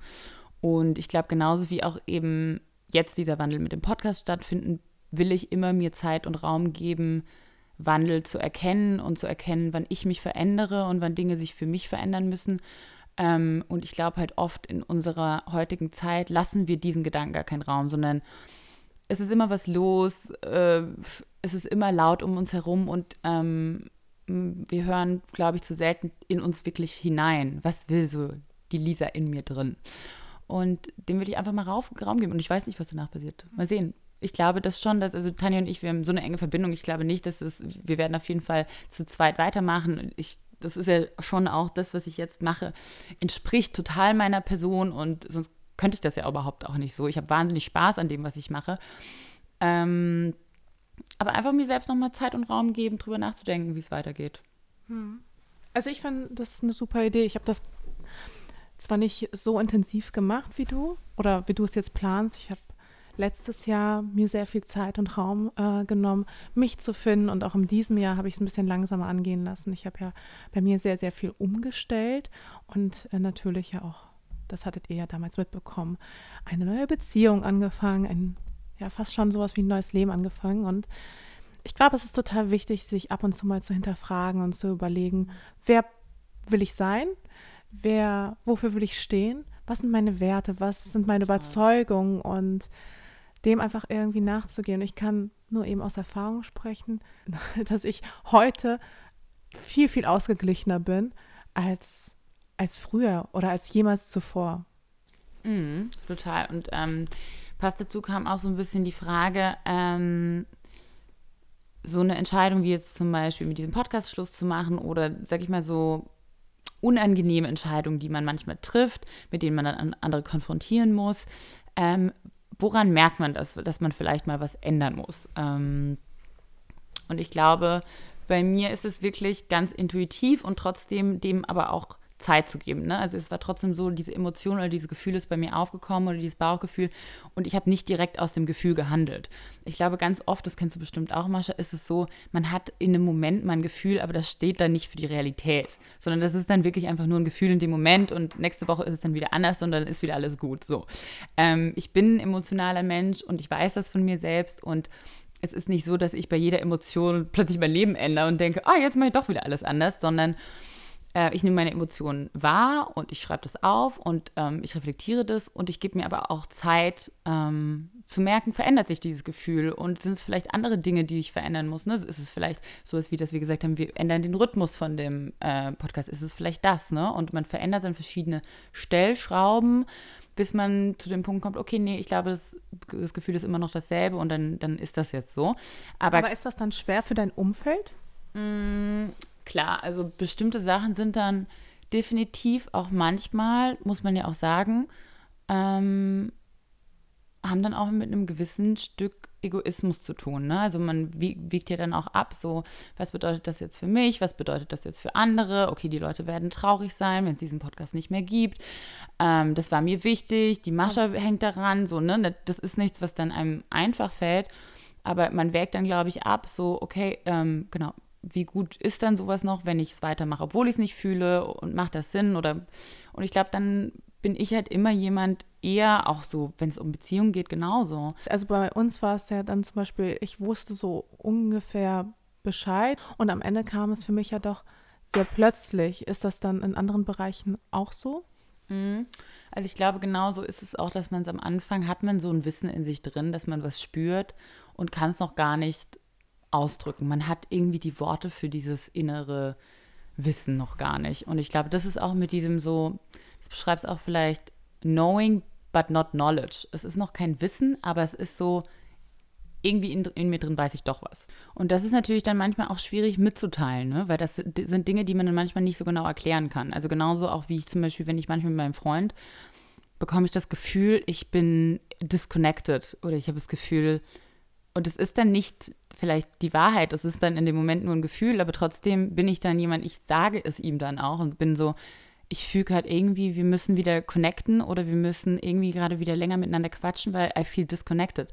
A: Und ich glaube, genauso wie auch eben jetzt dieser Wandel mit dem Podcast stattfinden, will ich immer mir Zeit und Raum geben, Wandel zu erkennen und zu erkennen, wann ich mich verändere und wann Dinge sich für mich verändern müssen. Ähm, und ich glaube halt oft in unserer heutigen Zeit lassen wir diesen Gedanken gar keinen Raum, sondern es ist immer was los, äh, es ist immer laut um uns herum und ähm, wir hören, glaube ich, zu selten in uns wirklich hinein. Was will so die Lisa in mir drin? Und dem würde ich einfach mal Rauf, Raum geben. Und ich weiß nicht, was danach passiert. Mal sehen. Ich glaube das schon, dass, also Tanja und ich, wir haben so eine enge Verbindung. Ich glaube nicht, dass es, wir werden auf jeden Fall zu zweit weitermachen. Ich, das ist ja schon auch das, was ich jetzt mache, entspricht total meiner Person und sonst könnte ich das ja überhaupt auch nicht so. Ich habe wahnsinnig Spaß an dem, was ich mache. Ähm, aber einfach mir selbst nochmal Zeit und Raum geben, drüber nachzudenken, wie es weitergeht.
B: Hm. Also ich finde, das eine super Idee. Ich habe das zwar nicht so intensiv gemacht wie du oder wie du es jetzt planst. Ich habe letztes Jahr mir sehr viel Zeit und Raum äh, genommen, mich zu finden und auch in diesem Jahr habe ich es ein bisschen langsamer angehen lassen. Ich habe ja bei mir sehr, sehr viel umgestellt und äh, natürlich ja auch das hattet ihr ja damals mitbekommen, eine neue Beziehung angefangen, ein, ja, fast schon sowas wie ein neues Leben angefangen. Und ich glaube, es ist total wichtig, sich ab und zu mal zu hinterfragen und zu überlegen, wer will ich sein? Wer, wofür will ich stehen? Was sind meine Werte? Was sind meine Überzeugungen? Und dem einfach irgendwie nachzugehen. Ich kann nur eben aus Erfahrung sprechen, dass ich heute viel, viel ausgeglichener bin als als früher oder als jemals zuvor.
A: Mhm, total. Und ähm, passt dazu kam auch so ein bisschen die Frage, ähm, so eine Entscheidung wie jetzt zum Beispiel mit diesem Podcast Schluss zu machen oder, sag ich mal, so unangenehme Entscheidungen, die man manchmal trifft, mit denen man dann andere konfrontieren muss. Ähm, woran merkt man das, dass man vielleicht mal was ändern muss? Ähm, und ich glaube, bei mir ist es wirklich ganz intuitiv und trotzdem dem aber auch Zeit zu geben. Ne? Also es war trotzdem so, diese Emotion oder dieses Gefühl ist bei mir aufgekommen oder dieses Bauchgefühl und ich habe nicht direkt aus dem Gefühl gehandelt. Ich glaube, ganz oft, das kennst du bestimmt auch, Mascha, ist es so, man hat in einem Moment mal ein Gefühl, aber das steht dann nicht für die Realität, sondern das ist dann wirklich einfach nur ein Gefühl in dem Moment und nächste Woche ist es dann wieder anders und dann ist wieder alles gut. So. Ähm, ich bin ein emotionaler Mensch und ich weiß das von mir selbst und es ist nicht so, dass ich bei jeder Emotion plötzlich mein Leben ändere und denke, ah, jetzt mache ich doch wieder alles anders, sondern äh, ich nehme meine Emotionen wahr und ich schreibe das auf und ähm, ich reflektiere das und ich gebe mir aber auch Zeit ähm, zu merken, verändert sich dieses Gefühl und sind es vielleicht andere Dinge, die ich verändern muss. Ne? Ist es vielleicht so, wie das wir gesagt haben, wir ändern den Rhythmus von dem äh, Podcast, ist es vielleicht das, ne? Und man verändert dann verschiedene Stellschrauben, bis man zu dem Punkt kommt, okay, nee, ich glaube, das, das Gefühl ist immer noch dasselbe und dann, dann ist das jetzt so.
B: Aber, aber ist das dann schwer für dein Umfeld?
A: Mh, mm, klar, also bestimmte Sachen sind dann definitiv auch manchmal, muss man ja auch sagen, ähm, haben dann auch mit einem gewissen Stück Egoismus zu tun. Ne? Also man wiegt ja dann auch ab, so, was bedeutet das jetzt für mich, was bedeutet das jetzt für andere? Okay, die Leute werden traurig sein, wenn es diesen Podcast nicht mehr gibt. Ähm, das war mir wichtig, die Mascha hängt daran, so, ne? Das ist nichts, was dann einem einfach fällt. Aber man wägt dann, glaube ich, ab, so, okay, ähm, genau, wie gut ist dann sowas noch, wenn ich es weitermache, obwohl ich es nicht fühle und macht das Sinn oder und ich glaube, dann bin ich halt immer jemand eher auch so, wenn es um Beziehungen geht, genauso.
B: Also bei uns war es ja dann zum Beispiel, ich wusste so ungefähr Bescheid und am Ende kam es für mich ja doch sehr plötzlich. Ist das dann in anderen Bereichen auch so?
A: Mhm. Also ich glaube, genauso ist es auch, dass man es am Anfang hat man so ein Wissen in sich drin, dass man was spürt und kann es noch gar nicht ausdrücken. Man hat irgendwie die Worte für dieses innere Wissen noch gar nicht. Und ich glaube, das ist auch mit diesem so, das beschreibt es auch vielleicht knowing but not knowledge. Es ist noch kein Wissen, aber es ist so, irgendwie in, in, mir drin weiß ich doch was. Und das ist natürlich dann manchmal auch schwierig mitzuteilen, ne? weil das sind Dinge, die man dann manchmal nicht so genau erklären kann. Also genauso auch wie ich zum Beispiel, wenn ich manchmal mit meinem Freund bekomme ich das Gefühl, ich bin disconnected oder ich habe das Gefühl, und es ist dann nicht vielleicht die Wahrheit, es ist dann in dem Moment nur ein Gefühl, aber trotzdem bin ich dann jemand, ich sage es ihm dann auch und bin so, ich fühle gerade irgendwie, wir müssen wieder connecten oder wir müssen irgendwie gerade wieder länger miteinander quatschen, weil I feel disconnected.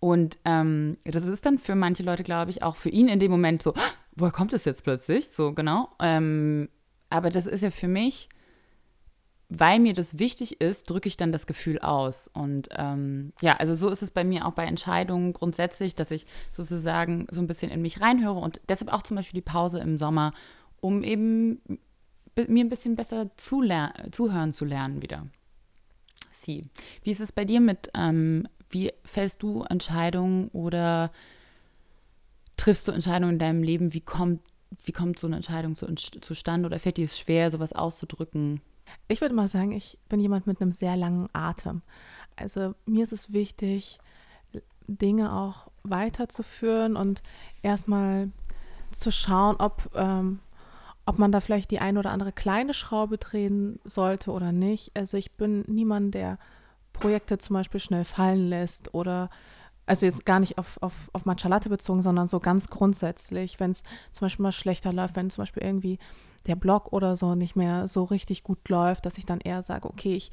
A: Und ähm, das ist dann für manche Leute, glaube ich, auch für ihn in dem Moment so, woher kommt es jetzt plötzlich? So, genau. Ähm, aber das ist ja für mich, weil mir das wichtig ist, drücke ich dann das Gefühl aus. Und ähm, ja, also so ist es bei mir auch bei Entscheidungen grundsätzlich, dass ich sozusagen so ein bisschen in mich reinhöre und deshalb auch zum Beispiel die Pause im Sommer, um eben mir ein bisschen besser zuhören zu lernen wieder. Sie. Wie ist es bei dir mit ähm, wie fällst du Entscheidungen oder triffst du Entscheidungen in deinem Leben? Wie kommt, wie kommt so eine Entscheidung zu, zustande oder fällt dir es schwer, sowas auszudrücken?
B: Ich würde mal sagen, ich bin jemand mit einem sehr langen Atem. Also mir ist es wichtig, Dinge auch weiterzuführen und erstmal zu schauen, ob, ähm, ob man da vielleicht die eine oder andere kleine Schraube drehen sollte oder nicht. Also ich bin niemand, der Projekte zum Beispiel schnell fallen lässt oder also jetzt gar nicht auf, auf, auf Matcha Latte bezogen, sondern so ganz grundsätzlich, wenn es zum Beispiel mal schlechter läuft, wenn zum Beispiel irgendwie der Blog oder so nicht mehr so richtig gut läuft, dass ich dann eher sage, okay, ich,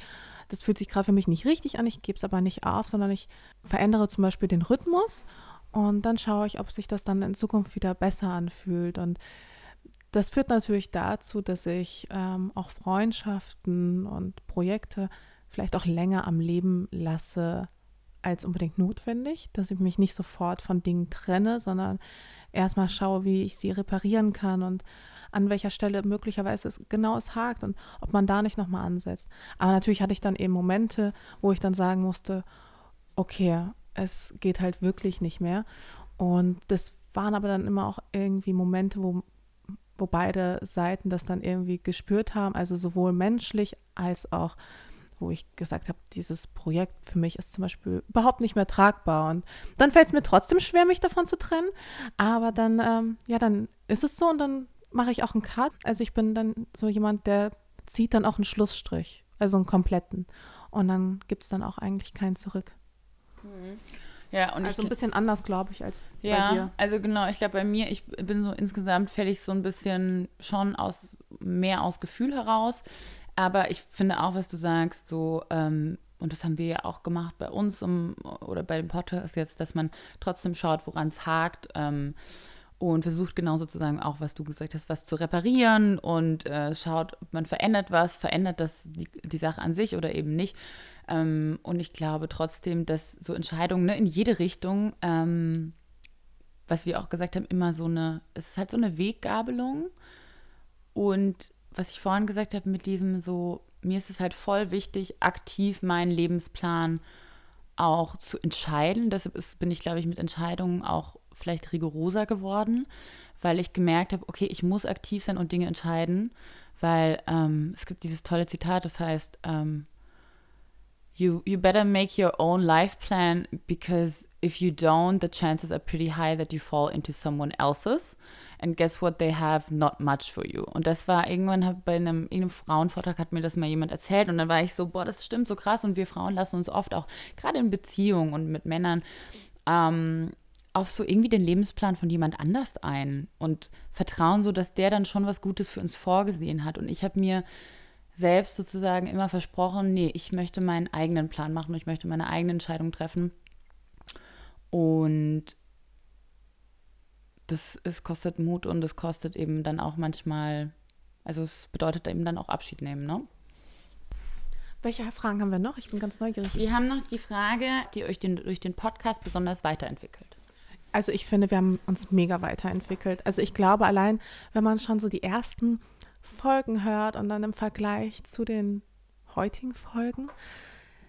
B: das fühlt sich gerade für mich nicht richtig an, ich gebe es aber nicht auf, sondern ich verändere zum Beispiel den Rhythmus und dann schaue ich, ob sich das dann in Zukunft wieder besser anfühlt. Und das führt natürlich dazu, dass ich ähm, auch Freundschaften und Projekte vielleicht auch länger am Leben lasse als unbedingt notwendig, dass ich mich nicht sofort von Dingen trenne, sondern erstmal schaue, wie ich sie reparieren kann und an welcher Stelle möglicherweise es genau es hakt und ob man da nicht nochmal ansetzt. Aber natürlich hatte ich dann eben Momente, wo ich dann sagen musste, okay, es geht halt wirklich nicht mehr. Und das waren aber dann immer auch irgendwie Momente, wo, wo beide Seiten das dann irgendwie gespürt haben, also sowohl menschlich als auch wo ich gesagt habe, dieses Projekt für mich ist zum Beispiel überhaupt nicht mehr tragbar. Und dann fällt es mir trotzdem schwer, mich davon zu trennen. Aber dann, ähm, ja, dann ist es so und dann mache ich auch einen Cut. Also ich bin dann so jemand, der zieht dann auch einen Schlussstrich, also einen kompletten. Und dann gibt es dann auch eigentlich keinen zurück.
A: Mhm. Ja, und
B: also ein bisschen anders, glaube ich, als
A: ja,
B: bei dir.
A: Also genau, ich glaube bei mir, ich bin so insgesamt fällig so ein bisschen schon aus mehr aus Gefühl heraus. Aber ich finde auch, was du sagst, so, ähm, und das haben wir ja auch gemacht bei uns um, oder bei dem Podcast jetzt, dass man trotzdem schaut, woran es hakt. Ähm, und versucht genau sozusagen auch, was du gesagt hast, was zu reparieren und äh, schaut, man verändert was, verändert das die, die Sache an sich oder eben nicht. Ähm, und ich glaube trotzdem, dass so Entscheidungen ne, in jede Richtung, ähm, was wir auch gesagt haben, immer so eine, es ist halt so eine Weggabelung. Und was ich vorhin gesagt habe mit diesem so, mir ist es halt voll wichtig, aktiv meinen Lebensplan auch zu entscheiden. Deshalb ist, bin ich, glaube ich, mit Entscheidungen auch vielleicht rigoroser geworden, weil ich gemerkt habe, okay, ich muss aktiv sein und Dinge entscheiden, weil ähm, es gibt dieses tolle Zitat, das heißt, ähm, you, you better make your own life plan because if you don't, the chances are pretty high that you fall into someone else's. And guess what? They have not much for you. Und das war irgendwann bei einem, einem Frauenvortrag hat mir das mal jemand erzählt und dann war ich so, boah, das stimmt so krass. Und wir Frauen lassen uns oft auch, gerade in Beziehungen und mit Männern, ähm, auf so irgendwie den Lebensplan von jemand anders ein und vertrauen so, dass der dann schon was Gutes für uns vorgesehen hat. Und ich habe mir selbst sozusagen immer versprochen, nee, ich möchte meinen eigenen Plan machen, ich möchte meine eigene Entscheidung treffen. Und das es kostet Mut und es kostet eben dann auch manchmal, also es bedeutet eben dann auch Abschied nehmen, ne?
B: Welche Fragen haben wir noch? Ich bin ganz neugierig.
A: Wir haben noch die Frage, die euch den, durch den Podcast besonders weiterentwickelt.
B: Also ich finde, wir haben uns mega weiterentwickelt. Also ich glaube allein, wenn man schon so die ersten Folgen hört und dann im Vergleich zu den heutigen Folgen,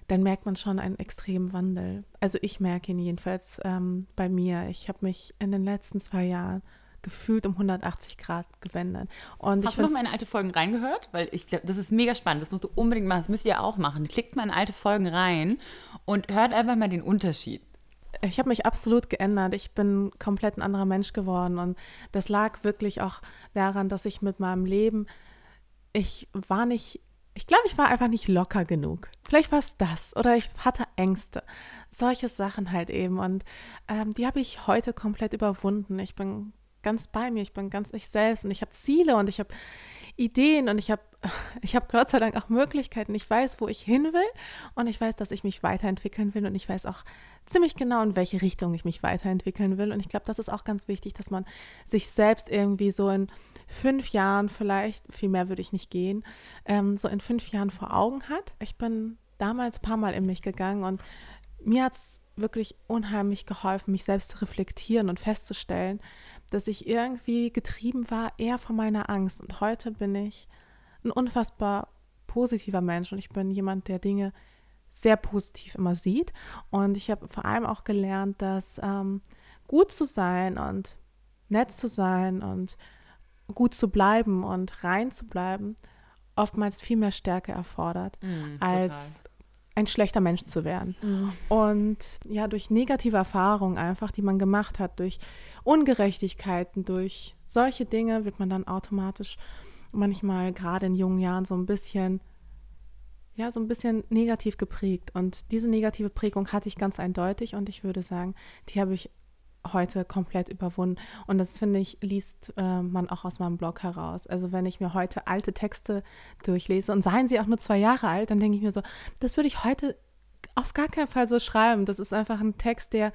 B: dann merkt man schon einen extremen Wandel. Also ich merke ihn jedenfalls ähm, bei mir. Ich habe mich in den letzten zwei Jahren gefühlt um 180 Grad gewendet. Und
A: Hast du noch meine alte Folgen reingehört? Weil ich glaube, das ist mega spannend. Das musst du unbedingt machen. Das müsst ihr auch machen. Klickt mal in alte Folgen rein und hört einfach mal den Unterschied.
B: Ich habe mich absolut geändert. Ich bin komplett ein anderer Mensch geworden und das lag wirklich auch daran, dass ich mit meinem Leben, ich war nicht, ich glaube, ich war einfach nicht locker genug. Vielleicht war es das oder ich hatte Ängste. Solche Sachen halt eben und ähm, die habe ich heute komplett überwunden. Ich bin ganz bei mir, ich bin ganz ich selbst und ich habe Ziele und ich habe Ideen und ich habe ich habe Gott sei Dank auch Möglichkeiten. Ich weiß, wo ich hin will und ich weiß, dass ich mich weiterentwickeln will und ich weiß auch ziemlich genau, in welche Richtung ich mich weiterentwickeln will. Und ich glaube, das ist auch ganz wichtig, dass man sich selbst irgendwie so in fünf Jahren vielleicht, viel mehr würde ich nicht gehen, ähm, so in fünf Jahren vor Augen hat. Ich bin damals ein paar Mal in mich gegangen und mir hat es wirklich unheimlich geholfen, mich selbst zu reflektieren und festzustellen, dass ich irgendwie getrieben war eher von meiner Angst. Und heute bin ich ein unfassbar positiver Mensch und ich bin jemand, der Dinge sehr positiv immer sieht. Und ich habe vor allem auch gelernt, dass ähm, gut zu sein und nett zu sein und gut zu bleiben und rein zu bleiben oftmals viel mehr Stärke erfordert, mm, als ein schlechter Mensch zu werden. Mhm. Und ja, durch negative Erfahrungen einfach, die man gemacht hat, durch Ungerechtigkeiten, durch solche Dinge wird man dann automatisch manchmal gerade in jungen Jahren so ein bisschen, ja, so ein bisschen negativ geprägt. Und diese negative Prägung hatte ich ganz eindeutig und ich würde sagen, die habe ich heute komplett überwunden. Und das finde ich, liest äh, man auch aus meinem Blog heraus. Also wenn ich mir heute alte Texte durchlese und seien sie auch nur zwei Jahre alt, dann denke ich mir so, das würde ich heute auf gar keinen Fall so schreiben. Das ist einfach ein Text, der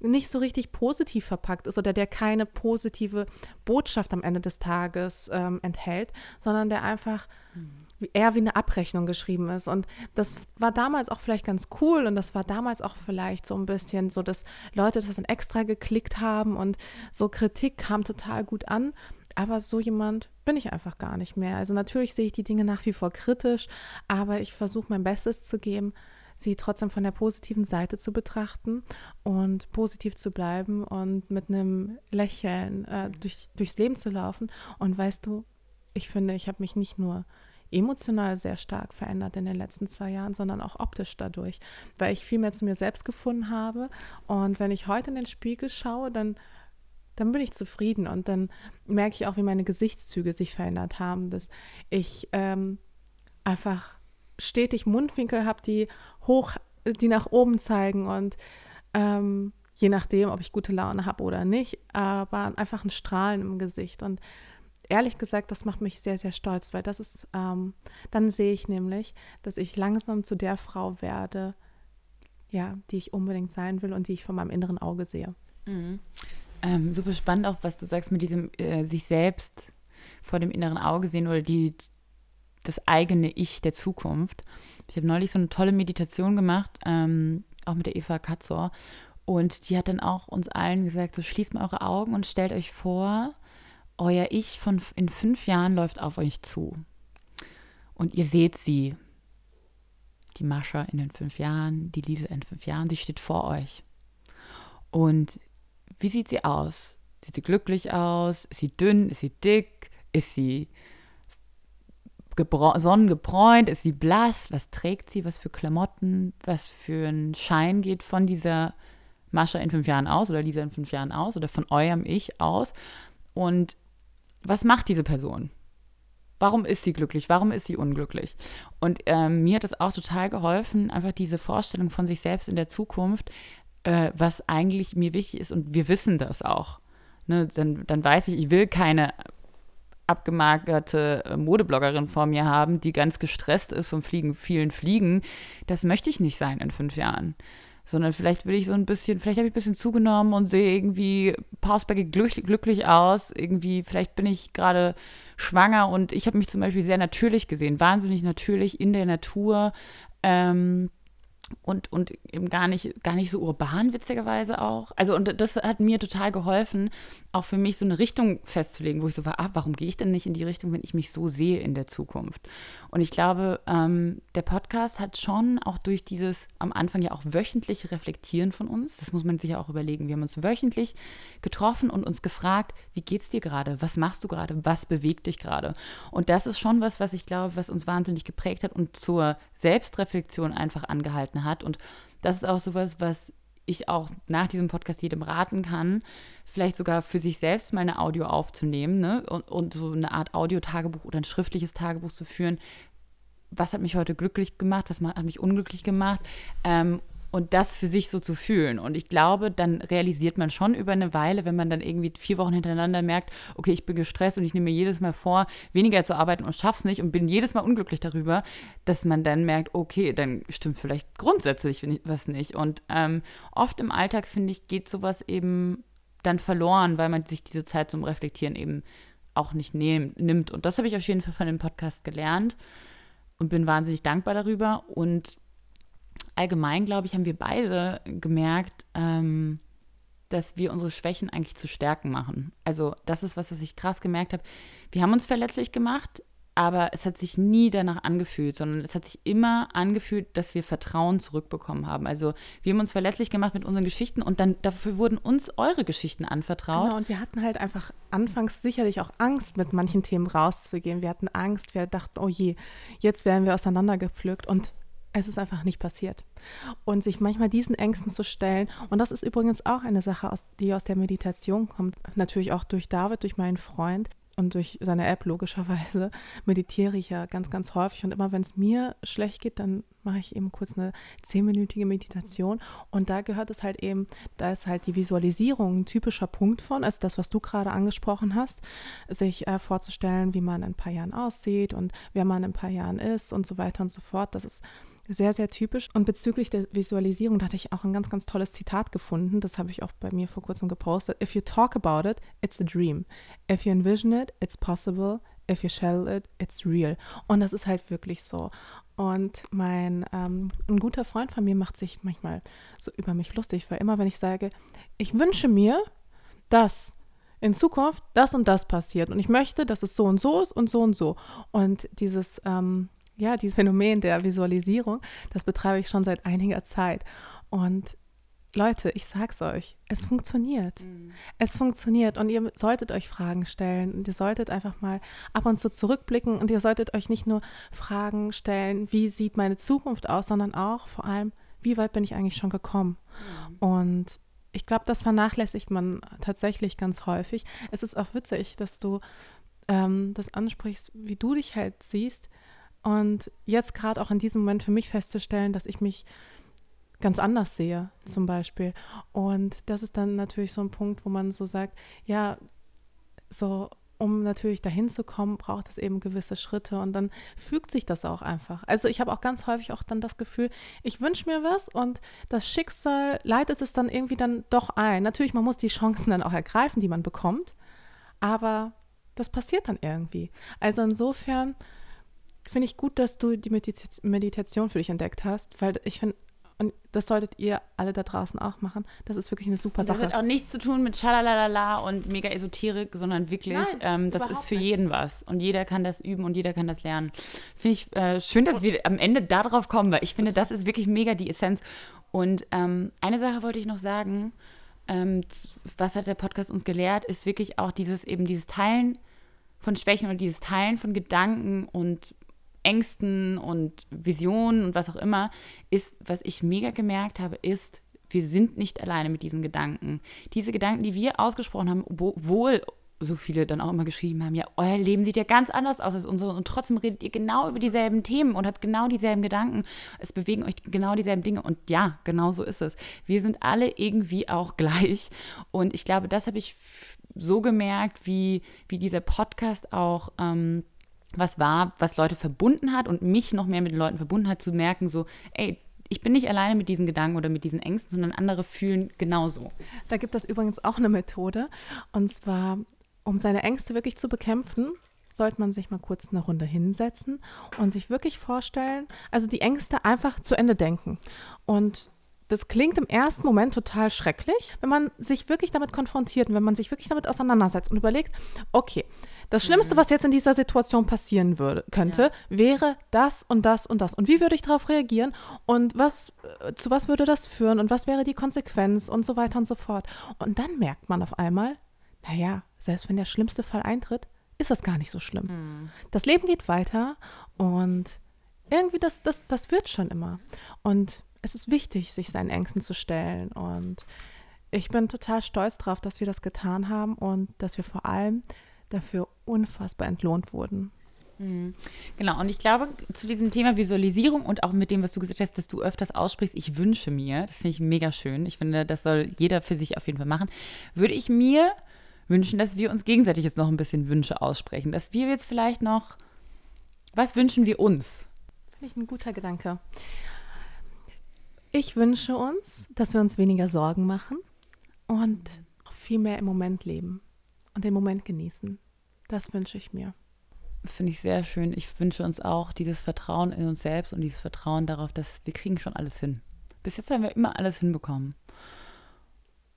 B: nicht so richtig positiv verpackt ist oder der keine positive Botschaft am Ende des Tages ähm, enthält, sondern der einfach mhm. Eher wie eine Abrechnung geschrieben ist. Und das war damals auch vielleicht ganz cool und das war damals auch vielleicht so ein bisschen so, dass Leute das dann extra geklickt haben und so Kritik kam total gut an. Aber so jemand bin ich einfach gar nicht mehr. Also natürlich sehe ich die Dinge nach wie vor kritisch, aber ich versuche mein Bestes zu geben, sie trotzdem von der positiven Seite zu betrachten und positiv zu bleiben und mit einem Lächeln äh, durch, durchs Leben zu laufen. Und weißt du, ich finde, ich habe mich nicht nur emotional sehr stark verändert in den letzten zwei Jahren, sondern auch optisch dadurch, weil ich viel mehr zu mir selbst gefunden habe. Und wenn ich heute in den Spiegel schaue, dann, dann bin ich zufrieden und dann merke ich auch, wie meine Gesichtszüge sich verändert haben, dass ich ähm, einfach stetig Mundwinkel habe, die hoch, die nach oben zeigen und ähm, je nachdem, ob ich gute Laune habe oder nicht, aber einfach ein Strahlen im Gesicht. Und ehrlich gesagt, das macht mich sehr, sehr stolz, weil das ist, ähm, dann sehe ich nämlich, dass ich langsam zu der Frau werde, ja, die ich unbedingt sein will und die ich von meinem inneren Auge sehe.
A: Mhm. Ähm, super spannend auch, was du sagst mit diesem äh, sich selbst vor dem inneren Auge sehen oder die das eigene Ich der Zukunft. Ich habe neulich so eine tolle Meditation gemacht, ähm, auch mit der Eva Katzor. Und die hat dann auch uns allen gesagt, so schließt mal eure Augen und stellt euch vor, euer Ich von in fünf Jahren läuft auf euch zu. Und ihr seht sie. Die Mascha in den fünf Jahren, die Lise in fünf Jahren, die steht vor euch. Und wie sieht sie aus? Sieht sie glücklich aus? Ist sie dünn? Ist sie dick? Ist sie sonnengebräunt? Ist sie blass? Was trägt sie? Was für Klamotten? Was für ein Schein geht von dieser Mascha in fünf Jahren aus oder Lisa in fünf Jahren aus oder von eurem Ich aus? Und was macht diese Person? Warum ist sie glücklich? Warum ist sie unglücklich? Und ähm, mir hat es auch total geholfen, einfach diese Vorstellung von sich selbst in der Zukunft, äh, was eigentlich mir wichtig ist. Und wir wissen das auch. Ne, dann, dann weiß ich, ich will keine abgemagerte äh, Modebloggerin vor mir haben, die ganz gestresst ist vom Fliegen, vielen Fliegen. Das möchte ich nicht sein in fünf Jahren. Sondern vielleicht will ich so ein bisschen, vielleicht habe ich ein bisschen zugenommen und sehe irgendwie pausbäckig glücklich aus. Irgendwie, vielleicht bin ich gerade schwanger und ich habe mich zum Beispiel sehr natürlich gesehen, wahnsinnig natürlich in der Natur. Ähm, und, und eben gar nicht, gar nicht so urban, witzigerweise auch. Also, und das hat mir total geholfen, auch für mich so eine Richtung festzulegen, wo ich so war, ah, warum gehe ich denn nicht in die Richtung, wenn ich mich so sehe in der Zukunft? Und ich glaube, ähm, der Podcast hat schon auch durch dieses am Anfang ja auch wöchentliche Reflektieren von uns, das muss man sich ja auch überlegen. Wir haben uns wöchentlich getroffen und uns gefragt, wie geht's dir gerade? Was machst du gerade? Was bewegt dich gerade? Und das ist schon was, was ich glaube, was uns wahnsinnig geprägt hat und zur Selbstreflexion einfach angehalten hat. Und das ist auch sowas, was ich auch nach diesem Podcast jedem raten kann, vielleicht sogar für sich selbst mal eine Audio aufzunehmen ne? und, und so eine Art Audiotagebuch oder ein schriftliches Tagebuch zu führen. Was hat mich heute glücklich gemacht? Was hat mich unglücklich gemacht? Ähm, und das für sich so zu fühlen. Und ich glaube, dann realisiert man schon über eine Weile, wenn man dann irgendwie vier Wochen hintereinander merkt, okay, ich bin gestresst und ich nehme mir jedes Mal vor, weniger zu arbeiten und schaff's nicht und bin jedes Mal unglücklich darüber, dass man dann merkt, okay, dann stimmt vielleicht grundsätzlich was nicht. Und ähm, oft im Alltag, finde ich, geht sowas eben dann verloren, weil man sich diese Zeit zum Reflektieren eben auch nicht nehm, nimmt. Und das habe ich auf jeden Fall von dem Podcast gelernt und bin wahnsinnig dankbar darüber. Und allgemein, glaube ich, haben wir beide gemerkt, ähm, dass wir unsere Schwächen eigentlich zu Stärken machen. Also das ist was, was ich krass gemerkt habe. Wir haben uns verletzlich gemacht, aber es hat sich nie danach angefühlt, sondern es hat sich immer angefühlt, dass wir Vertrauen zurückbekommen haben. Also wir haben uns verletzlich gemacht mit unseren Geschichten und dann dafür wurden uns eure Geschichten anvertraut.
B: Genau, und wir hatten halt einfach anfangs sicherlich auch Angst, mit manchen Themen rauszugehen. Wir hatten Angst, wir dachten, oh je, jetzt werden wir auseinandergepflückt und es ist einfach nicht passiert. Und sich manchmal diesen Ängsten zu stellen, und das ist übrigens auch eine Sache, die aus der Meditation kommt, natürlich auch durch David, durch meinen Freund und durch seine App logischerweise, meditiere ich ja ganz, ganz häufig. Und immer wenn es mir schlecht geht, dann mache ich eben kurz eine zehnminütige Meditation. Und da gehört es halt eben, da ist halt die Visualisierung ein typischer Punkt von, also das, was du gerade angesprochen hast, sich äh, vorzustellen, wie man in ein paar Jahren aussieht und wer man in ein paar Jahren ist und so weiter und so fort. Das ist sehr, sehr typisch. Und bezüglich der Visualisierung, da hatte ich auch ein ganz, ganz tolles Zitat gefunden. Das habe ich auch bei mir vor kurzem gepostet. If you talk about it, it's a dream. If you envision it, it's possible. If you shall it, it's real. Und das ist halt wirklich so. Und mein, ähm, ein guter Freund von mir macht sich manchmal so über mich lustig, weil immer, wenn ich sage, ich wünsche mir, dass in Zukunft das und das passiert und ich möchte, dass es so und so ist und so und so. Und dieses, ähm, ja, dieses Phänomen der Visualisierung, das betreibe ich schon seit einiger Zeit. Und Leute, ich sag's euch, es funktioniert. Mhm. Es funktioniert und ihr solltet euch Fragen stellen und ihr solltet einfach mal ab und zu zurückblicken und ihr solltet euch nicht nur Fragen stellen, wie sieht meine Zukunft aus, sondern auch vor allem, wie weit bin ich eigentlich schon gekommen? Mhm. Und ich glaube, das vernachlässigt man tatsächlich ganz häufig. Es ist auch witzig, dass du ähm, das ansprichst, wie du dich halt siehst. Und jetzt gerade auch in diesem Moment für mich festzustellen, dass ich mich ganz anders sehe, zum Beispiel. Und das ist dann natürlich so ein Punkt, wo man so sagt, ja, so um natürlich dahin zu kommen, braucht es eben gewisse Schritte und dann fügt sich das auch einfach. Also ich habe auch ganz häufig auch dann das Gefühl, ich wünsche mir was und das Schicksal leitet es dann irgendwie dann doch ein. Natürlich, man muss die Chancen dann auch ergreifen, die man bekommt, aber das passiert dann irgendwie. Also insofern finde ich gut, dass du die Meditation für dich entdeckt hast, weil ich finde, und das solltet ihr alle da draußen auch machen. Das ist wirklich eine super Sache.
A: Das hat auch nichts zu tun mit Schalalala und mega Esoterik, sondern wirklich, Nein, ähm, das ist für nicht. jeden was. Und jeder kann das üben und jeder kann das lernen. Finde ich äh, schön, dass wir am Ende darauf kommen, weil ich finde, das ist wirklich mega die Essenz. Und ähm, eine Sache wollte ich noch sagen. Ähm, was hat der Podcast uns gelehrt, ist wirklich auch dieses eben dieses Teilen von Schwächen und dieses Teilen von Gedanken und Ängsten und Visionen und was auch immer, ist, was ich mega gemerkt habe, ist, wir sind nicht alleine mit diesen Gedanken. Diese Gedanken, die wir ausgesprochen haben, obwohl so viele dann auch immer geschrieben haben, ja, euer Leben sieht ja ganz anders aus als unsere und trotzdem redet ihr genau über dieselben Themen und habt genau dieselben Gedanken. Es bewegen euch genau dieselben Dinge und ja, genau so ist es. Wir sind alle irgendwie auch gleich und ich glaube, das habe ich so gemerkt, wie, wie dieser Podcast auch ähm, was war, was Leute verbunden hat und mich noch mehr mit den Leuten verbunden hat, zu merken, so, ey, ich bin nicht alleine mit diesen Gedanken oder mit diesen Ängsten, sondern andere fühlen genauso.
B: Da gibt es übrigens auch eine Methode. Und zwar, um seine Ängste wirklich zu bekämpfen, sollte man sich mal kurz eine Runde hinsetzen und sich wirklich vorstellen, also die Ängste einfach zu Ende denken. Und das klingt im ersten Moment total schrecklich, wenn man sich wirklich damit konfrontiert und wenn man sich wirklich damit auseinandersetzt und überlegt, okay, das Schlimmste, mhm. was jetzt in dieser Situation passieren würde, könnte, ja. wäre das und das und das. Und wie würde ich darauf reagieren? Und was, äh, zu was würde das führen? Und was wäre die Konsequenz? Und so weiter und so fort. Und dann merkt man auf einmal, naja, selbst wenn der schlimmste Fall eintritt, ist das gar nicht so schlimm. Mhm. Das Leben geht weiter und irgendwie das, das, das wird schon immer. Und es ist wichtig, sich seinen Ängsten zu stellen. Und ich bin total stolz darauf, dass wir das getan haben und dass wir vor allem dafür unfassbar entlohnt wurden.
A: Mhm. Genau, und ich glaube, zu diesem Thema Visualisierung und auch mit dem, was du gesagt hast, dass du öfters aussprichst, ich wünsche mir, das finde ich mega schön. Ich finde, das soll jeder für sich auf jeden Fall machen. Würde ich mir wünschen, dass wir uns gegenseitig jetzt noch ein bisschen Wünsche aussprechen. Dass wir jetzt vielleicht noch, was wünschen wir uns?
B: Finde ich ein guter Gedanke. Ich wünsche uns, dass wir uns weniger Sorgen machen und viel mehr im Moment leben und den Moment genießen. Das wünsche ich mir.
A: Finde ich sehr schön. Ich wünsche uns auch dieses Vertrauen in uns selbst und dieses Vertrauen darauf, dass wir kriegen schon alles hin. Bis jetzt haben wir immer alles hinbekommen.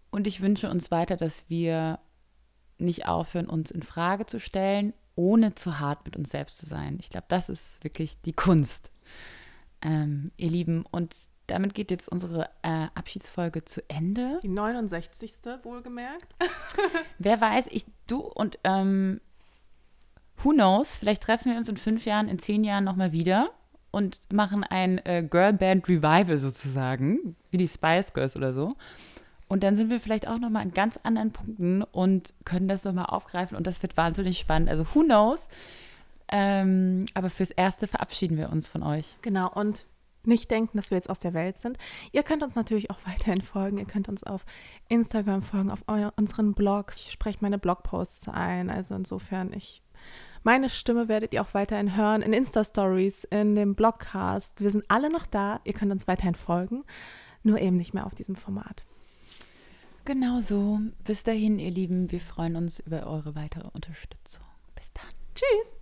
A: Und ich wünsche uns weiter, dass wir nicht aufhören, uns in Frage zu stellen, ohne zu hart mit uns selbst zu sein. Ich glaube, das ist wirklich die Kunst, ähm, ihr Lieben. Und damit geht jetzt unsere äh, Abschiedsfolge zu Ende.
B: Die 69. wohlgemerkt.
A: Wer weiß, ich, du und ähm, who knows, vielleicht treffen wir uns in fünf Jahren, in zehn Jahren nochmal wieder und machen ein äh, Girlband Revival sozusagen, wie die Spice Girls oder so. Und dann sind wir vielleicht auch nochmal an ganz anderen Punkten und können das nochmal aufgreifen und das wird wahnsinnig spannend. Also who knows. Ähm, aber fürs Erste verabschieden wir uns von euch.
B: Genau, und nicht denken, dass wir jetzt aus der Welt sind. Ihr könnt uns natürlich auch weiterhin folgen. Ihr könnt uns auf Instagram folgen, auf euer, unseren Blogs. Ich spreche meine Blogposts ein. Also insofern, ich meine Stimme werdet ihr auch weiterhin hören in Insta-Stories, in dem Blogcast. Wir sind alle noch da. Ihr könnt uns weiterhin folgen, nur eben nicht mehr auf diesem Format.
A: Genau so. Bis dahin, ihr Lieben. Wir freuen uns über eure weitere Unterstützung. Bis dann.
B: Tschüss.